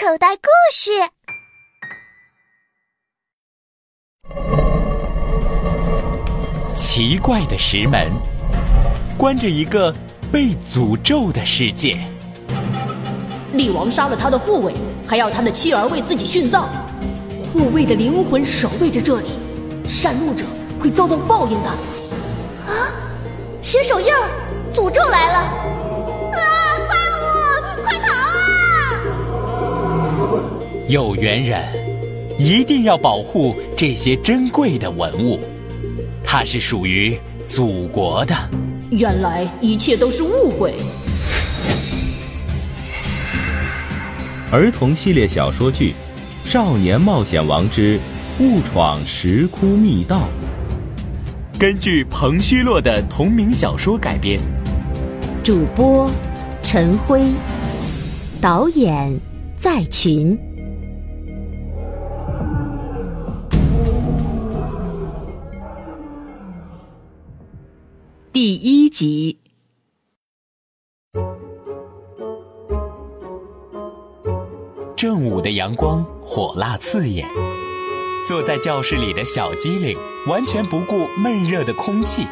口袋故事。奇怪的石门，关着一个被诅咒的世界。厉王杀了他的护卫，还要他的妻儿为自己殉葬。护卫的灵魂守卫着这里，擅怒者会遭到报应的。啊，血手印，诅咒来了！啊，有缘人一定要保护这些珍贵的文物，它是属于祖国的。原来一切都是误会。儿童系列小说剧《少年冒险王之误闯石窟密道》，根据彭虚洛的同名小说改编。主播陈辉，导演在群。第一集。正午的阳光火辣刺眼，坐在教室里的小机灵完全不顾闷热的空气，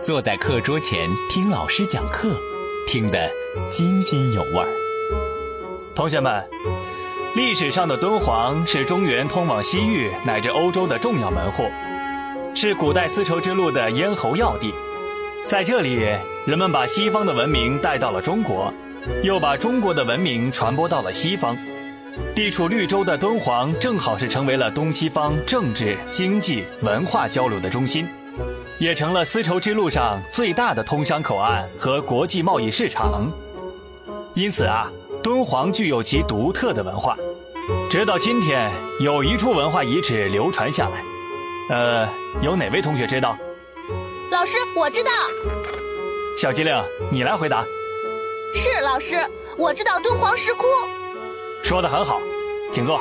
坐在课桌前听老师讲课，听得津津有味儿。同学们，历史上的敦煌是中原通往西域乃至欧洲的重要门户，是古代丝绸之路的咽喉要地，在这里，人们把西方的文明带到了中国，又把中国的文明传播到了西方。地处绿洲的敦煌，正好是成为了东西方政治、经济、文化交流的中心，也成了丝绸之路上最大的通商口岸和国际贸易市场。因此啊，敦煌具有其独特的文化，直到今天有一处文化遗址流传下来。呃，有哪位同学知道？老师，我知道。小机灵，你来回答。是老师，我知道敦煌石窟。说的很好，请坐。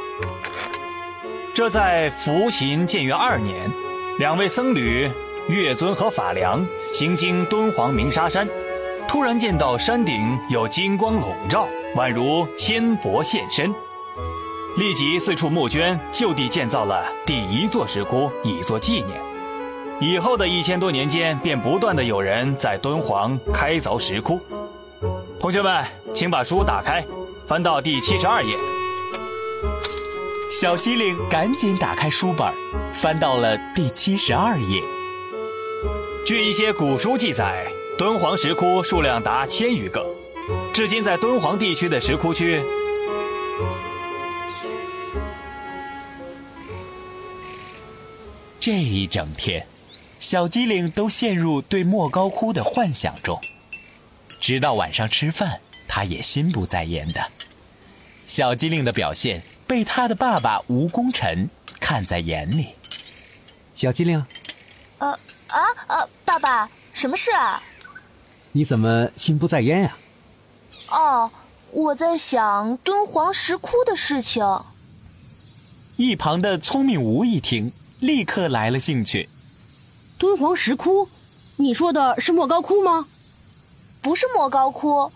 这在福行建元二年，两位僧侣月尊和法良行经敦煌鸣沙山，突然见到山顶有金光笼罩，宛如千佛现身，立即四处募捐，就地建造了第一座石窟，以作纪念。以后的一千多年间，便不断的有人在敦煌开凿石窟。同学们，请把书打开。翻到第七十二页，小机灵赶紧打开书本，翻到了第七十二页。据一些古书记载，敦煌石窟数量达千余个，至今在敦煌地区的石窟区，这一整天，小机灵都陷入对莫高窟的幻想中，直到晚上吃饭。他也心不在焉的，小机灵的表现被他的爸爸吴功臣看在眼里。小机灵，呃啊呃，爸爸，什么事啊？你怎么心不在焉呀？哦，我在想敦煌石窟的事情。一旁的聪明吴一听，立刻来了兴趣。敦煌石窟，你说的是莫高窟吗？不是莫高窟。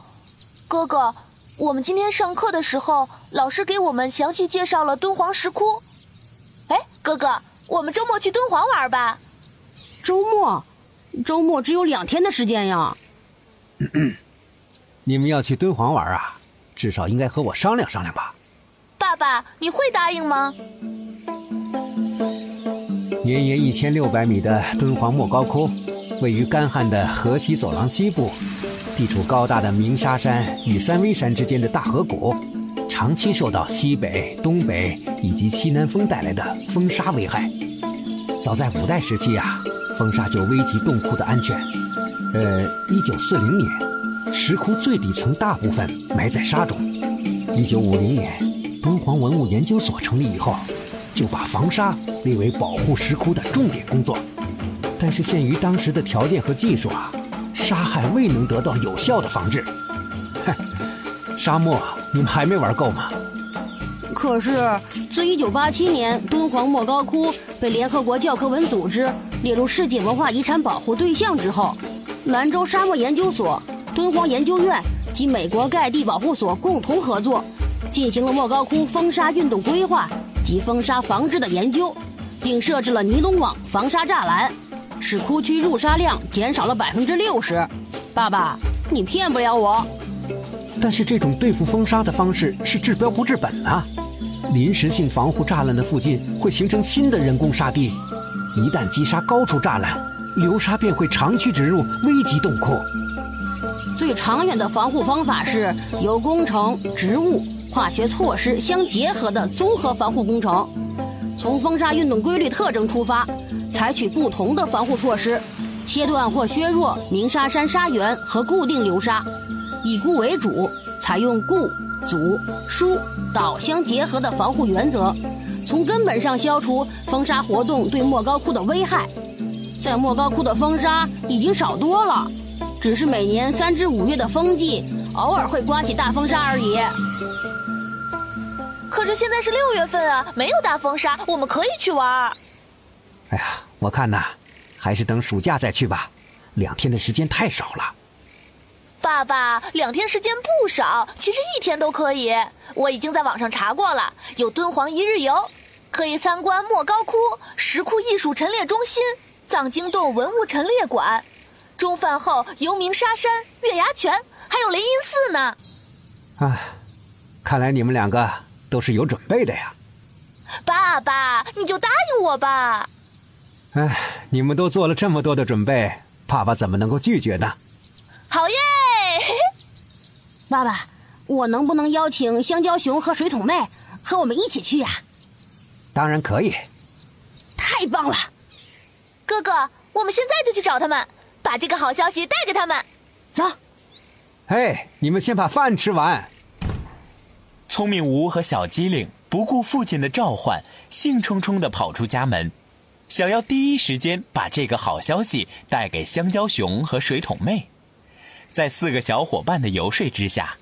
哥哥，我们今天上课的时候，老师给我们详细介绍了敦煌石窟。哎，哥哥，我们周末去敦煌玩吧。周末？周末只有两天的时间呀。你们要去敦煌玩啊？至少应该和我商量商量吧。爸爸，你会答应吗？绵延一千六百米的敦煌莫高窟，位于干旱的河西走廊西部。地处高大的鸣沙山与三危山之间的大河谷，长期受到西北、东北以及西南风带来的风沙危害。早在五代时期啊，风沙就危及洞窟的安全。呃，一九四零年，石窟最底层大部分埋在沙中。一九五零年，敦煌文物研究所成立以后，就把防沙列为保护石窟的重点工作。但是限于当时的条件和技术啊。沙害未能得到有效的防治。哼，沙漠你们还没玩够吗？可是自1987年敦煌莫高窟被联合国教科文组织列入世界文化遗产保护对象之后，兰州沙漠研究所、敦煌研究院及美国盖地保护所共同合作，进行了莫高窟风沙运动规划及风沙防治的研究，并设置了尼龙网防沙栅栏，使窟区入沙量减少了百分之六十。爸爸，你骗不了我。但是这种对付风沙的方式是治标不治本啊！临时性防护栅栏的附近会形成新的人工沙地，一旦积沙高出栅栏，流沙便会长驱直入，危及洞窟。最长远的防护方法是由工程、植物、化学措施相结合的综合防护工程。从风沙运动规律特征出发，采取不同的防护措施，切断或削弱鸣沙山沙源和固定流沙。以固为主，采用固、阻、疏、导相结合的防护原则，从根本上消除风沙活动对莫高窟的危害。在莫高窟的风沙已经少多了，只是每年三至五月的风季，偶尔会刮起大风沙而已。可是现在是六月份啊，没有大风沙，我们可以去玩。哎呀，我看呐，还是等暑假再去吧，两天的时间太少了。爸爸，两天时间不少，其实一天都可以。我已经在网上查过了，有敦煌一日游，可以参观莫高窟石窟艺术陈列中心、藏经洞文物陈列馆。中饭后游鸣沙山、月牙泉，还有雷音寺呢。唉，看来你们两个都是有准备的呀。爸爸，你就答应我吧。哎，你们都做了这么多的准备，爸爸怎么能够拒绝呢？好耶！爸爸，我能不能邀请香蕉熊和水桶妹和我们一起去呀？当然可以。太棒了！哥哥，我们现在就去找他们，把这个好消息带给他们。走。嘿，你们先把饭吃完。聪明吴和小机灵不顾父亲的召唤，兴冲冲地跑出家门，想要第一时间把这个好消息带给香蕉熊和水桶妹。在四个小伙伴的游说之下，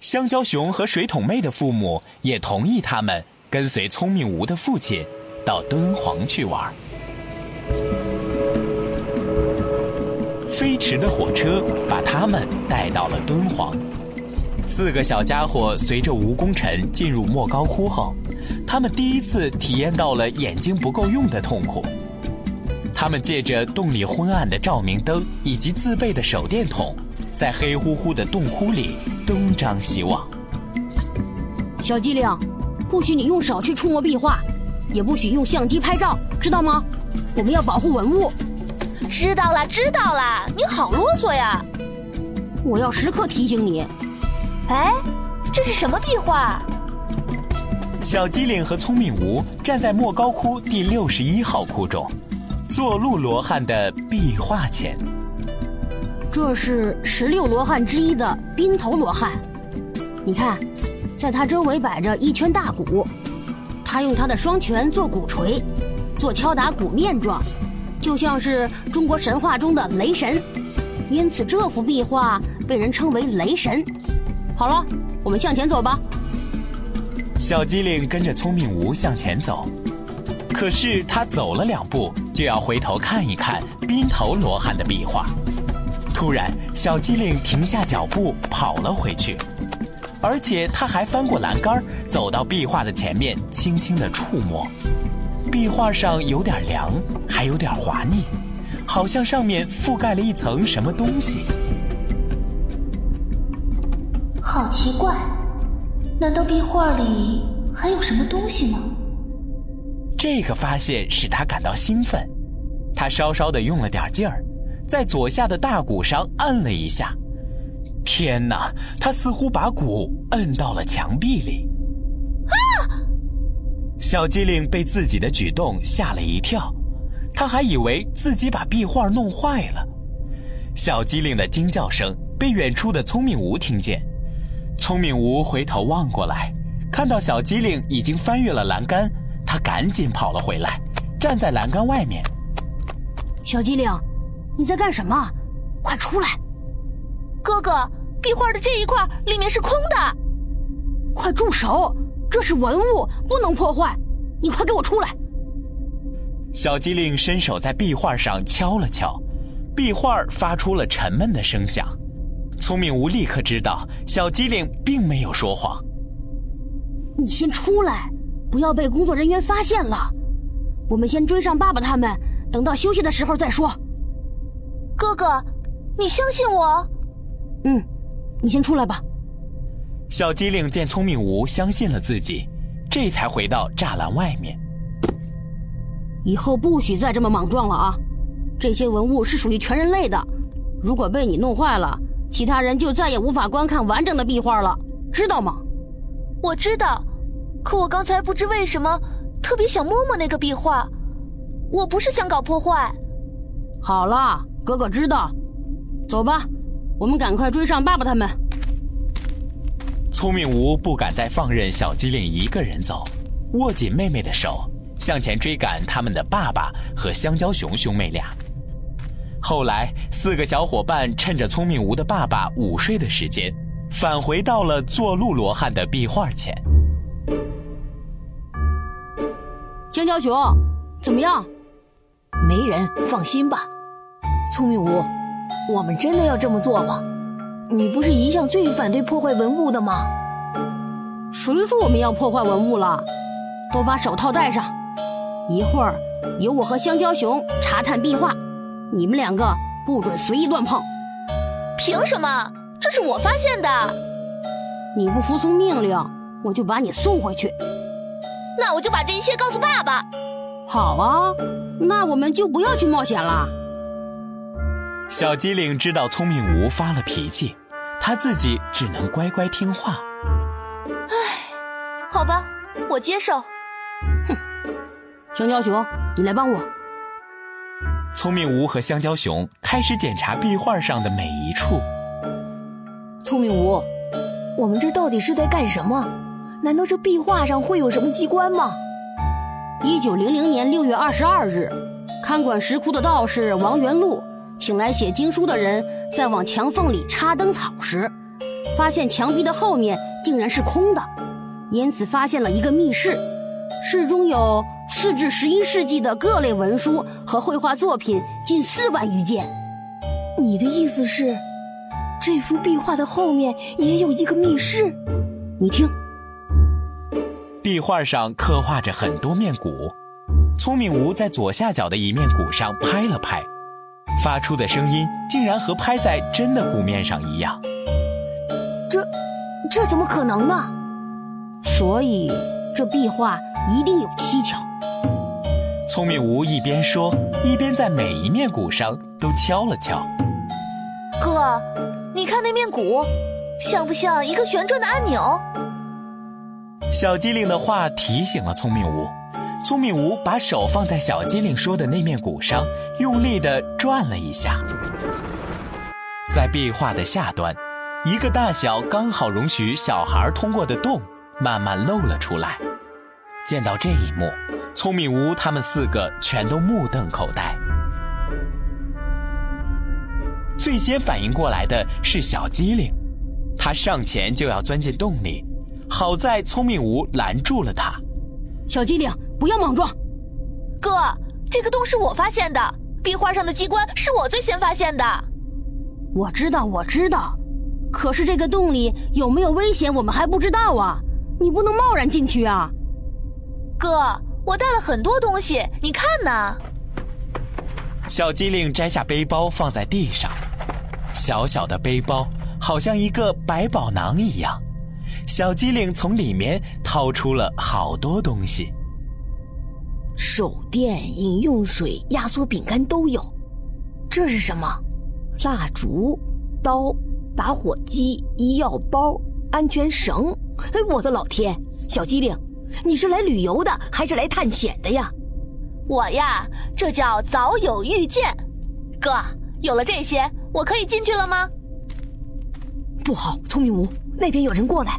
香蕉熊和水桶妹的父母也同意他们跟随聪明吴的父亲到敦煌去玩。飞驰的火车把他们带到了敦煌。四个小家伙随着吴功臣进入莫高窟后，他们第一次体验到了眼睛不够用的痛苦。他们借着洞里昏暗的照明灯以及自备的手电筒。在黑乎乎的洞窟里东张西望。小机灵，不许你用手去触摸壁画，也不许用相机拍照，知道吗？我们要保护文物。知道了，知道了。你好啰嗦呀！我要时刻提醒你。哎，这是什么壁画？小机灵和聪明吴站在莫高窟第六十一号窟中，坐鹿罗汉的壁画前。这是十六罗汉之一的宾头罗汉，你看，在他周围摆着一圈大鼓，他用他的双拳做鼓槌，做敲打鼓面状，就像是中国神话中的雷神，因此这幅壁画被人称为雷神。好了，我们向前走吧。小机灵跟着聪明吴向前走，可是他走了两步就要回头看一看宾头罗汉的壁画。突然，小机灵停下脚步，跑了回去，而且他还翻过栏杆，走到壁画的前面，轻轻地触摸。壁画上有点凉，还有点滑腻，好像上面覆盖了一层什么东西。奇怪，难道壁画里还有什么东西吗？这个发现使他感到兴奋，他稍稍地用了点劲儿。在左下的大鼓上按了一下，天哪！他似乎把鼓摁到了墙壁里。啊！小机灵被自己的举动吓了一跳，他还以为自己把壁画弄坏了。小机灵的惊叫声被远处的聪明吴听见，聪明吴回头望过来，看到小机灵已经翻越了栏杆，他赶紧跑了回来，站在栏杆外面。小机灵。你在干什么？快出来！哥哥，壁画的这一块里面是空的。快住手！这是文物，不能破坏。你快给我出来！小机灵伸手在壁画上敲了敲，壁画发出了沉闷的声响。聪明吴立刻知道小机灵并没有说谎。你先出来，不要被工作人员发现了。我们先追上爸爸他们，等到休息的时候再说。哥哥，你相信我？嗯，你先出来吧。小机灵见聪明无相信了自己，这才回到栅栏外面。以后不许再这么莽撞了啊！这些文物是属于全人类的，如果被你弄坏了，其他人就再也无法观看完整的壁画了，知道吗？我知道，可我刚才不知为什么特别想摸摸那个壁画，我不是想搞破坏。好了，哥哥知道，走吧，我们赶快追上爸爸他们。聪明无不敢再放任小机灵一个人走，握紧妹妹的手，向前追赶他们的爸爸和香蕉熊兄妹俩。后来，四个小伙伴趁着聪明无的爸爸午睡的时间，返回到了坐鹿罗汉的壁画前。香蕉熊，怎么样？没人，放心吧。聪明无，我们真的要这么做吗？你不是一向最反对破坏文物的吗？谁说我们要破坏文物了？都把手套戴上，一会儿由我和香蕉熊查探壁画，你们两个不准随意乱碰。凭什么？这是我发现的。你不服从命令，我就把你送回去。那我就把这一切告诉爸爸。好啊，那我们就不要去冒险了。小机灵知道聪明无发了脾气，他自己只能乖乖听话。唉，好吧，我接受。哼，香蕉熊，你来帮我。聪明无和香蕉熊开始检查壁画上的每一处。聪明无，我们这到底是在干什么？难道这壁画上会有什么机关吗？一九零零年六月二十二日，看管石窟的道士王元禄请来写经书的人在往墙缝里插灯草时，发现墙壁的后面竟然是空的，因此发现了一个密室，室中有四至十一世纪的各类文书和绘画作品近四万余件。你的意思是，这幅壁画的后面也有一个密室？你听。壁画上刻画着很多面鼓，聪明无在左下角的一面鼓上拍了拍，发出的声音竟然和拍在真的鼓面上一样。这，这怎么可能呢？所以这壁画一定有蹊跷。聪明无一边说，一边在每一面鼓上都敲了敲。哥，你看那面鼓，像不像一个旋转的按钮？小机灵的话提醒了聪明无，聪明无把手放在小机灵说的那面鼓上，用力的转了一下。在壁画的下端，一个大小刚好容许小孩通过的洞慢慢露了出来。见到这一幕，聪明无他们四个全都目瞪口呆。最先反应过来的是小机灵，他上前就要钻进洞里。好在聪明无拦住了他，小机灵，不要莽撞。哥，这个洞是我发现的，壁画上的机关是我最先发现的。我知道，我知道，可是这个洞里有没有危险，我们还不知道啊！你不能贸然进去啊。哥，我带了很多东西，你看呢？小机灵摘下背包放在地上，小小的背包好像一个百宝囊一样。小机灵从里面掏出了好多东西，手电、饮用水、压缩饼干都有。这是什么？蜡烛、刀、打火机、医药包、安全绳。哎，我的老天！小机灵，你是来旅游的还是来探险的呀？我呀，这叫早有预见。哥，有了这些，我可以进去了吗？不好，聪明无，那边有人过来。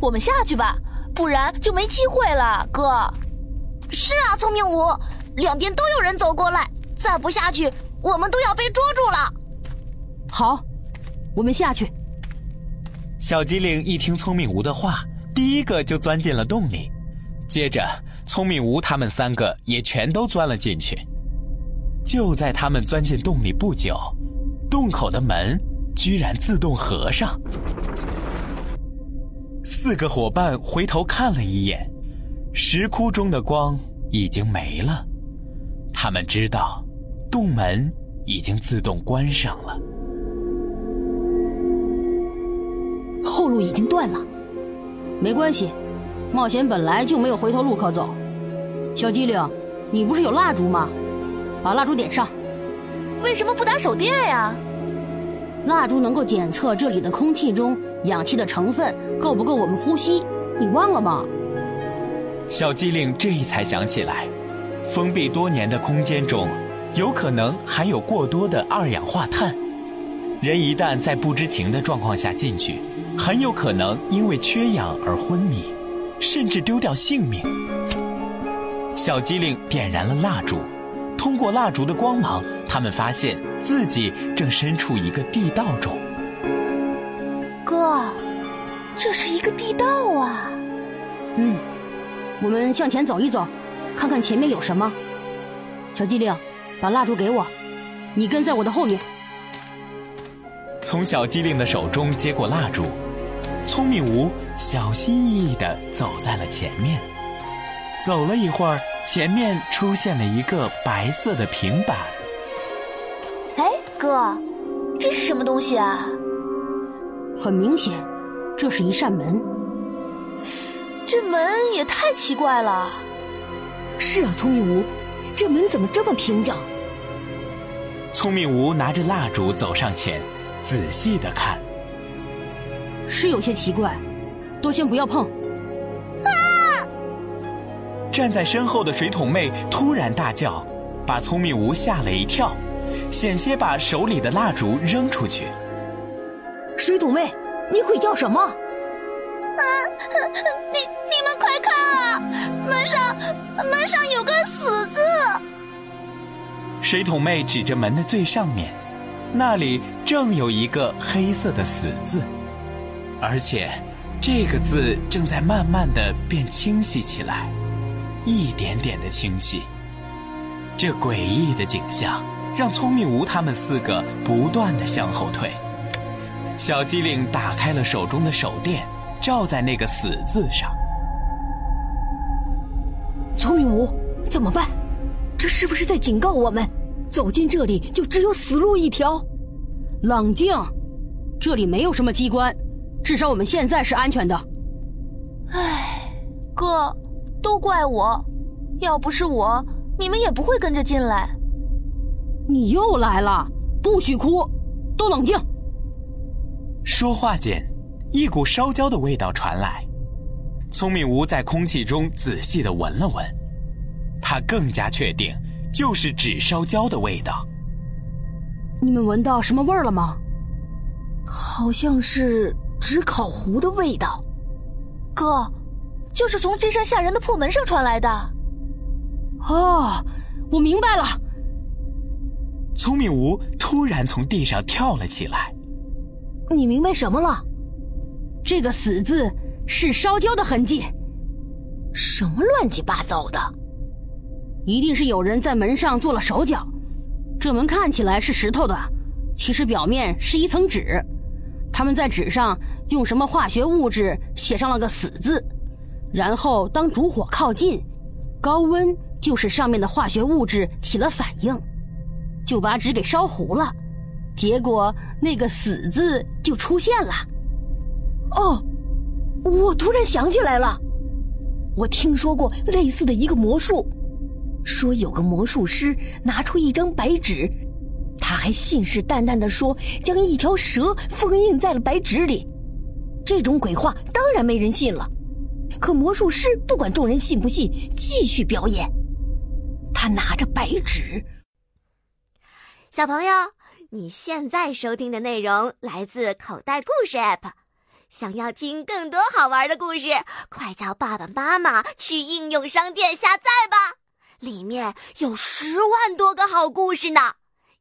我们下去吧，不然就没机会了。哥，是啊，聪明无，两边都有人走过来，再不下去，我们都要被捉住了。好，我们下去。小机灵一听聪明无的话，第一个就钻进了洞里，接着聪明无他们三个也全都钻了进去。就在他们钻进洞里不久，洞口的门居然自动合上。四个伙伴回头看了一眼，石窟中的光已经没了。他们知道，洞门已经自动关上了。后路已经断了，没关系，冒险本来就没有回头路可走。小机灵，你不是有蜡烛吗？把蜡烛点上。为什么不打手电呀？蜡烛能够检测这里的空气中氧气的成分够不够我们呼吸，你忘了吗？小机灵这一才想起来，封闭多年的空间中，有可能含有过多的二氧化碳。人一旦在不知情的状况下进去，很有可能因为缺氧而昏迷，甚至丢掉性命。小机灵点燃了蜡烛，通过蜡烛的光芒，他们发现自己正身处一个地道中。哥，这是一个地道啊！嗯，我们向前走一走，看看前面有什么。小机灵，把蜡烛给我，你跟在我的后面。从小机灵的手中接过蜡烛，聪明无小心翼翼地走在了前面。走了一会儿，前面出现了一个白色的平板。哎，哥，这是什么东西啊？很明显，这是一扇门。这门也太奇怪了。是啊，聪明无，这门怎么这么平整？聪明无拿着蜡烛走上前。仔细的看，是有些奇怪，都先不要碰。啊！站在身后的水桶妹突然大叫，把聪明无吓了一跳，险些把手里的蜡烛扔出去。水桶妹，你鬼叫什么？啊！你你们快看啊！门上门上有个死字。水桶妹指着门的最上面。那里正有一个黑色的“死”字，而且这个字正在慢慢的变清晰起来，一点点的清晰。这诡异的景象让聪明无他们四个不断的向后退。小机灵打开了手中的手电，照在那个“死”字上。聪明无，怎么办？这是不是在警告我们？走进这里就只有死路一条。冷静，这里没有什么机关，至少我们现在是安全的。唉，哥，都怪我，要不是我，你们也不会跟着进来。你又来了，不许哭，都冷静。说话间，一股烧焦的味道传来。聪明无在空气中仔细的闻了闻，他更加确定。就是纸烧焦的味道。你们闻到什么味儿了吗？好像是纸烤糊的味道。哥，就是从这扇吓人的破门上传来的。哦，我明白了。聪明无突然从地上跳了起来。你明白什么了？这个“死”字是烧焦的痕迹。什么乱七八糟的！一定是有人在门上做了手脚，这门看起来是石头的，其实表面是一层纸。他们在纸上用什么化学物质写上了个“死”字，然后当烛火靠近，高温就使上面的化学物质起了反应，就把纸给烧糊了，结果那个“死”字就出现了。哦，我突然想起来了，我听说过类似的一个魔术。说有个魔术师拿出一张白纸，他还信誓旦旦地说将一条蛇封印在了白纸里。这种鬼话当然没人信了。可魔术师不管众人信不信，继续表演。他拿着白纸。小朋友，你现在收听的内容来自口袋故事 App。想要听更多好玩的故事，快叫爸爸妈妈去应用商店下载吧。里面有十万多个好故事呢，